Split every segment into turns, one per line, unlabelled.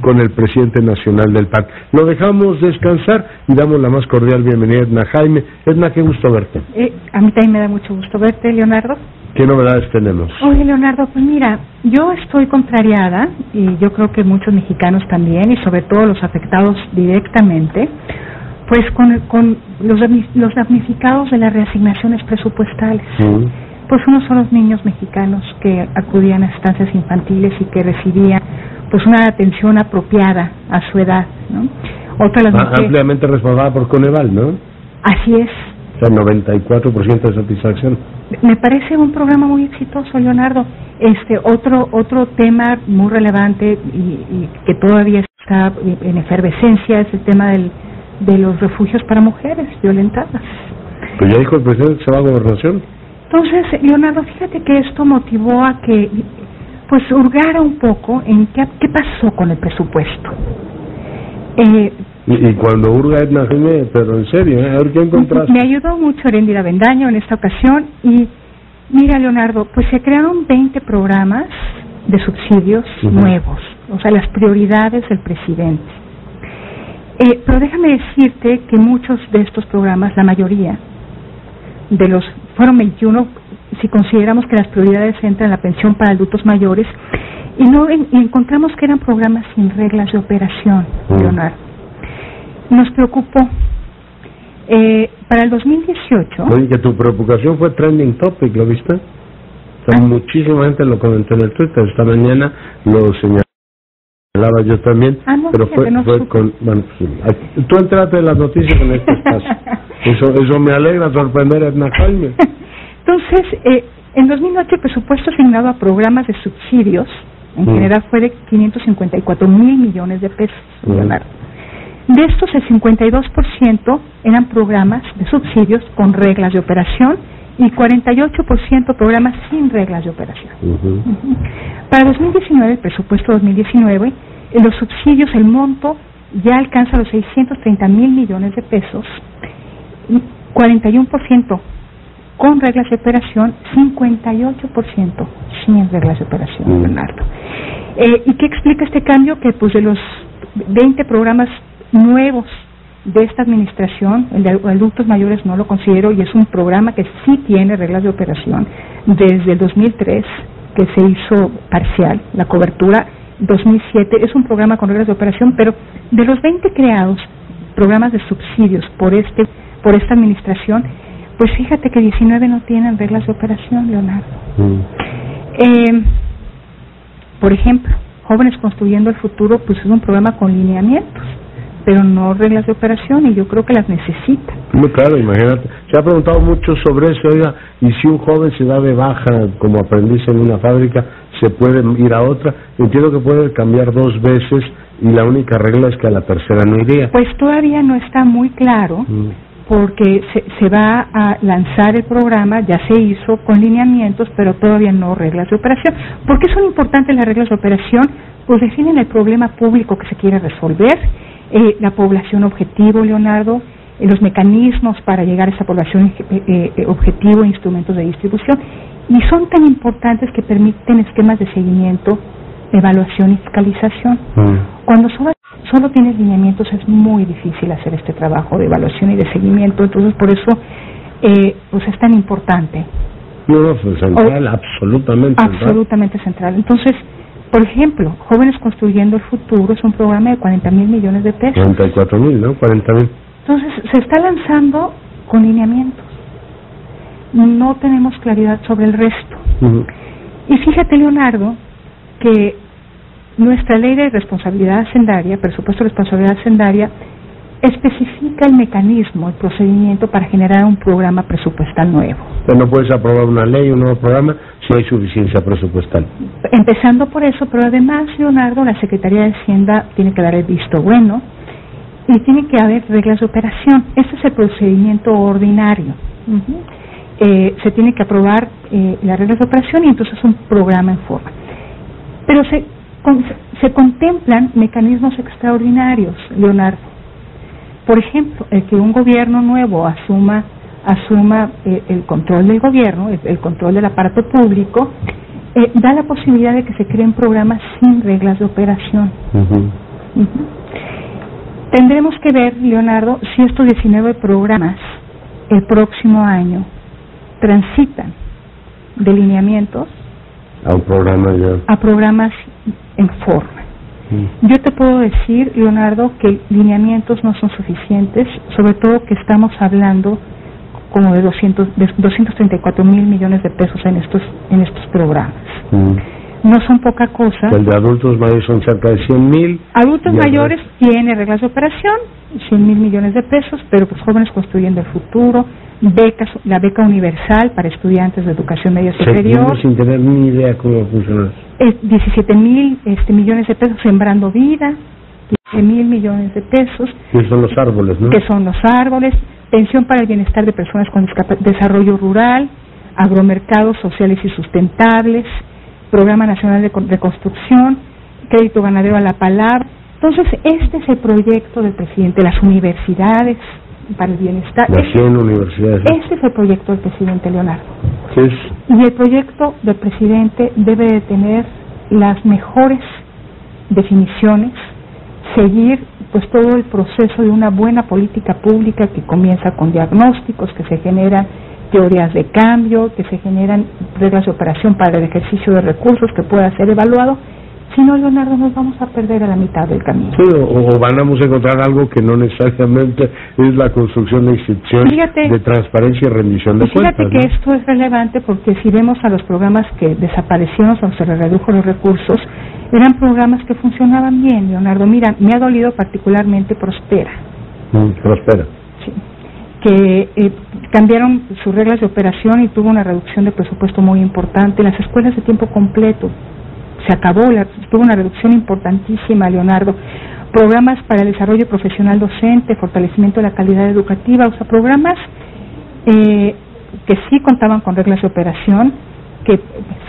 con el presidente nacional del PAN. Lo dejamos descansar y damos la más cordial bienvenida a Edna Jaime. Edna, qué gusto verte.
Eh, a mí también me da mucho gusto verte, Leonardo.
¿Qué novedades tenemos?
Oye, Leonardo, pues mira, yo estoy contrariada, y yo creo que muchos mexicanos también, y sobre todo los afectados directamente, pues con, con los, los damnificados de las reasignaciones presupuestales. Pues unos son los niños mexicanos que acudían a estancias infantiles y que recibían pues una atención apropiada a su edad, ¿no?
Otra las ah, ampliamente respaldada por Coneval, ¿no?
Así es.
O sea, 94% de satisfacción.
Me parece un programa muy exitoso, Leonardo. Este otro otro tema muy relevante y, y que todavía está en efervescencia es el tema del, de los refugios para mujeres violentadas.
Pues ya dijo el presidente que se va a gobernación.
Entonces, Leonardo, fíjate que esto motivó a que pues hurgara un poco en qué, qué pasó con el presupuesto.
Eh, y, cuando hurga Edna Jiménez, pero en serio, ¿eh? a ver qué encontraste.
Me ayudó mucho Erendira Bendaño en esta ocasión y mira Leonardo, pues se crearon 20 programas de subsidios nuevos, o sea, las prioridades del presidente. Eh, pero déjame decirte que muchos de estos programas, la mayoría de los, fueron 21 si consideramos que las prioridades entran en la pensión para adultos mayores y no encontramos que eran programas sin reglas de operación, mm. Leonardo. Nos preocupó. Eh, para el 2018.
Oye, que tu preocupación fue trending topic, ¿lo viste? Ah. Muchísima gente lo comentó en el Twitter. Esta mañana lo señalaba yo también.
Ah, no,
pero fue, fue con. Bueno, tú entraste en las noticias en este espacio. Eso, eso me alegra sorprender a Edna Jaime.
Entonces, eh, en 2008 el presupuesto asignado a programas de subsidios en mm. general fue de 554 mil millones de pesos, mm. De estos, el 52% eran programas de subsidios con reglas de operación y 48% programas sin reglas de operación. Para 2019, el presupuesto 2019, en los subsidios, el monto ya alcanza los 630 mil millones de pesos, 41% con reglas de operación, 58% sin reglas de operación, mm. Leonardo. Eh, ¿Y qué explica este cambio? Que pues de los 20 programas nuevos de esta administración, el de adultos mayores no lo considero y es un programa que sí tiene reglas de operación desde el 2003 que se hizo parcial, la cobertura 2007 es un programa con reglas de operación, pero de los 20 creados programas de subsidios por este por esta administración, pues fíjate que 19 no tienen reglas de operación, Leonardo. Mm. Eh, por ejemplo, Jóvenes Construyendo el Futuro, pues es un programa con lineamientos, pero no reglas de operación y yo creo que las necesita.
Muy claro, imagínate. Se ha preguntado mucho sobre eso, oiga, y si un joven se da de baja como aprendiz en una fábrica, ¿se puede ir a otra? Entiendo que puede cambiar dos veces y la única regla es que a la tercera no iría.
Pues todavía no está muy claro. Mm porque se, se, va a lanzar el programa, ya se hizo con lineamientos, pero todavía no reglas de operación. ¿Por qué son importantes las reglas de operación? Pues definen el problema público que se quiere resolver, eh, la población objetivo, Leonardo, eh, los mecanismos para llegar a esa población eh, eh objetivo, instrumentos de distribución, y son tan importantes que permiten esquemas de seguimiento, evaluación y fiscalización. Mm. Cuando solo solo tienes lineamientos, es muy difícil hacer este trabajo de evaluación y de seguimiento, entonces por eso eh, pues es tan importante.
No, no, pues central, absolutamente
central. Absolutamente central. Entonces, por ejemplo, Jóvenes Construyendo el Futuro es un programa de 40 mil millones de pesos.
44 mil, ¿no? 40 mil.
Entonces, se está lanzando con lineamientos. No tenemos claridad sobre el resto. Y fíjate, Leonardo, que nuestra ley de responsabilidad hacendaria, presupuesto de responsabilidad hacendaria, especifica el mecanismo, el procedimiento para generar un programa presupuestal nuevo.
Pero no puedes aprobar una ley, un nuevo programa, si hay suficiencia presupuestal.
Empezando por eso, pero además, Leonardo, la Secretaría de Hacienda tiene que dar el visto bueno y tiene que haber reglas de operación. Este es el procedimiento ordinario. eh, se tiene que aprobar eh, las reglas de operación y entonces un programa en forma. Pero se se contemplan mecanismos extraordinarios, Leonardo. Por ejemplo, el que un gobierno nuevo asuma asuma eh, el control del gobierno, el, control del aparato público, eh, da la posibilidad de que se creen programas sin reglas de operación. Tendremos que ver, Leonardo, si estos 19 programas el próximo año transitan de lineamientos
a un programa
a programas en forma. Yo te puedo decir, Leonardo, que lineamientos no son suficientes, sobre todo que estamos hablando como de, 200, de 234 mil millones de pesos en estos en estos programas. Mm no son poca cosa.
El de adultos mayores son cerca de 100 mil.
Adultos mayores tiene reglas de operación, 100 mil millones de pesos, pero pues jóvenes construyendo el futuro, becas, la beca universal para estudiantes de educación media superior.
sin tener ni idea cómo funciona.
Es 17 mil este, millones de pesos sembrando vida, 15 mil millones de pesos.
Que son los árboles, ¿no?
Que son los árboles, pensión para el bienestar de personas con desarrollo rural, agromercados sociales y sustentables, Programa Nacional de Reconstrucción, Crédito Ganadero a la Palabra. Entonces, este es el proyecto del presidente, las universidades para el bienestar.
Las 100 universidades.
Este es el proyecto del presidente Leonardo. Y el proyecto del presidente debe de tener las mejores definiciones, seguir pues todo el proceso de una buena política pública que comienza con diagnósticos que se generan teorías de cambio, que se generan reglas de operación para el ejercicio de recursos que pueda ser evaluado. Si no, Leonardo, nos vamos a perder a la mitad del camino.
Sí, o, van a encontrar algo que no necesariamente es la construcción de instituciones de transparencia y rendición de
cuentas. Fíjate que esto es relevante porque si vemos a los programas que desaparecieron o se les redujo los recursos, eran programas que funcionaban bien, Leonardo. Mira, me ha dolido particularmente Prospera.
Mm, prospera.
Que eh, cambiaron sus reglas de operación y tuvo una reducción de presupuesto muy importante. Las escuelas de tiempo completo se acabó, tuvo una reducción importantísima, Leonardo. Programas para el desarrollo profesional docente, fortalecimiento de la calidad educativa, o sea, programas eh, que sí contaban con reglas de operación, que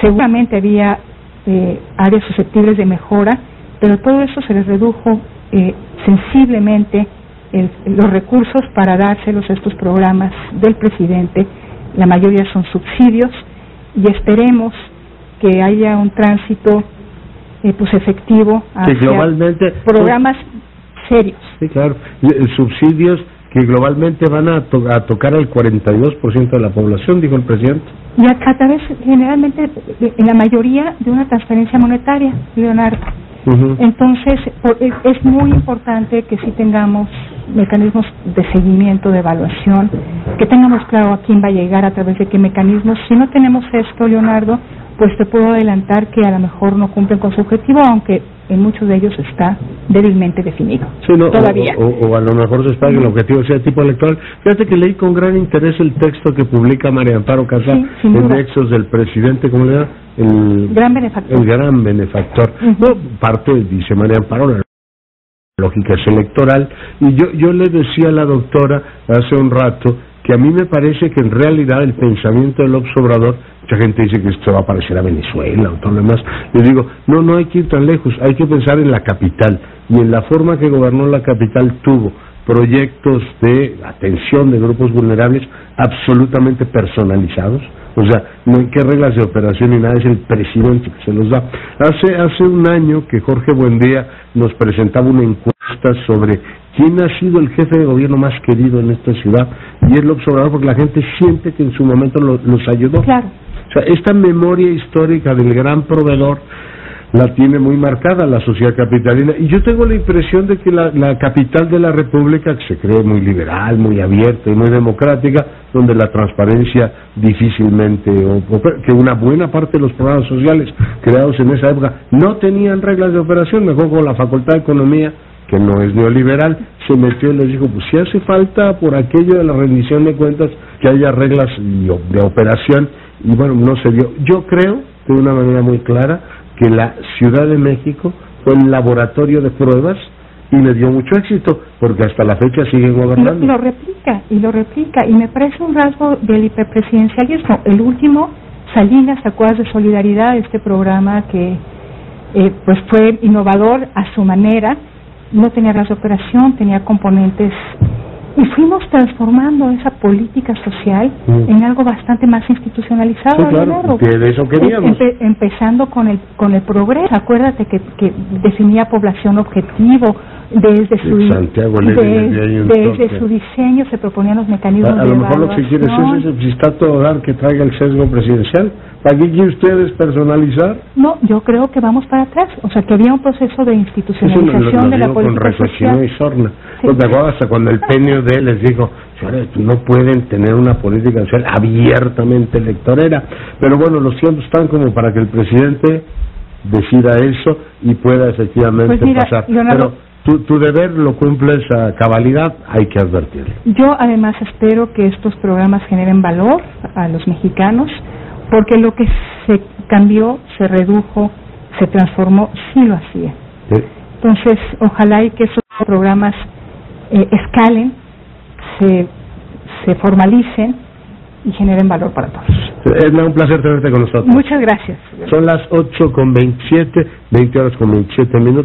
seguramente había eh, áreas susceptibles de mejora, pero todo eso se les redujo sensiblemente los recursos para dárselos a estos programas del presidente, la mayoría son subsidios y esperemos que haya un tránsito eh, pues efectivo
hacia
programas serios.
Sí, claro, eh, subsidios que globalmente van a, tocar al 42% de la población, dijo el presidente.
Y a, través, generalmente, en la mayoría de una transferencia monetaria, Leonardo. Entonces, es muy importante que sí tengamos mecanismos de seguimiento, de evaluación, que tengamos claro a quién va a llegar, a través de qué mecanismos. Si no tenemos esto, Leonardo, pues te puedo adelantar que a lo mejor no cumplen con su objetivo, aunque en muchos de ellos está débilmente definido. Todavía.
O, a lo mejor se espera que el objetivo sea tipo electoral. Fíjate que leí con gran interés el texto que publica María Amparo Casar en Nexos del presidente, ¿cómo le da?
El gran benefactor.
El gran benefactor. parte, dice María Amparo, la lógica es electoral. Y yo, yo le decía a la doctora hace un rato que a mí me parece que en realidad el pensamiento del observador, mucha gente dice que esto va a parecer a Venezuela o todo lo demás, yo digo, no, no hay que ir tan lejos, hay que pensar en la capital y en la forma que gobernó la capital tuvo proyectos de atención de grupos vulnerables absolutamente personalizados, o sea, no hay que reglas de operación ni nada, es el presidente que se los da. Hace, hace un año que Jorge Buendía nos presentaba una encuesta sobre quién ha sido el jefe de gobierno más querido en esta ciudad y es lo observador porque la gente siente que en su momento lo, los ayudó.
Claro.
O sea, esta memoria histórica del gran proveedor la tiene muy marcada la sociedad capitalina. Y yo tengo la impresión de que la, capital de la República, que se cree muy liberal, muy abierta y muy democrática, donde la transparencia difícilmente, o, que una buena parte de los programas sociales creados en esa época no tenían reglas de operación, mejor con la Facultad de Economía, que no es neoliberal, se metió y les dijo, pues si hace falta por aquello de la rendición de cuentas que haya reglas de operación, y bueno, no se dio. Yo creo, de una manera muy clara, que la Ciudad de México fue el laboratorio de pruebas y le dio mucho éxito, porque hasta la fecha siguen gobernando.
Lo, lo replica, y lo replica, y me parece un rasgo del hiperpresidencialismo. El último, Salinas, Acuerdos de Solidaridad, este programa que eh, pues fue innovador a su manera, no tenía ras de operación, tenía componentes y fuimos transformando esa política social
Mm.
en algo bastante más institucionalizado.
Sí, claro, que de eso queríamos.
Empe- empezando con el con el progreso. Acuérdate que, que definía población objetivo desde su
Sí,
desde
toque.
su diseño se proponían los mecanismos
A, a
de
lo mejor lo que quieres es, eso, si está todo dar que traiga el sesgo presidencial. ¿Para qué quiere ustedes personalizar?
No, yo creo que vamos para atrás. O sea, que había un proceso de
Eso lo,
institucionalización
lo
de la
digo con
política
reflexión
social.
y sorna.
Sí.
¿No te acuerdas hasta cuando el PNUD les dijo, señores, no pueden tener una política social abiertamente electorera? Pero bueno, los tiempos están como para que el presidente decida eso y pueda efectivamente
Pues mira,
pasar.
Leonardo-
Pero tu, tu deber lo cumples a cabalidad, hay que advertirle.
Yo además espero que estos programas generen valor a los mexicanos, porque lo que se cambió, se redujo, se transformó, sí lo hacía.
¿sí?
Entonces, ojalá y que esos programas eh, escalen, se, se formalicen y generen valor para todos.
Es un placer tenerte con nosotros.
Muchas gracias.
Son las 8 con 27, 20 horas con 27 minutos.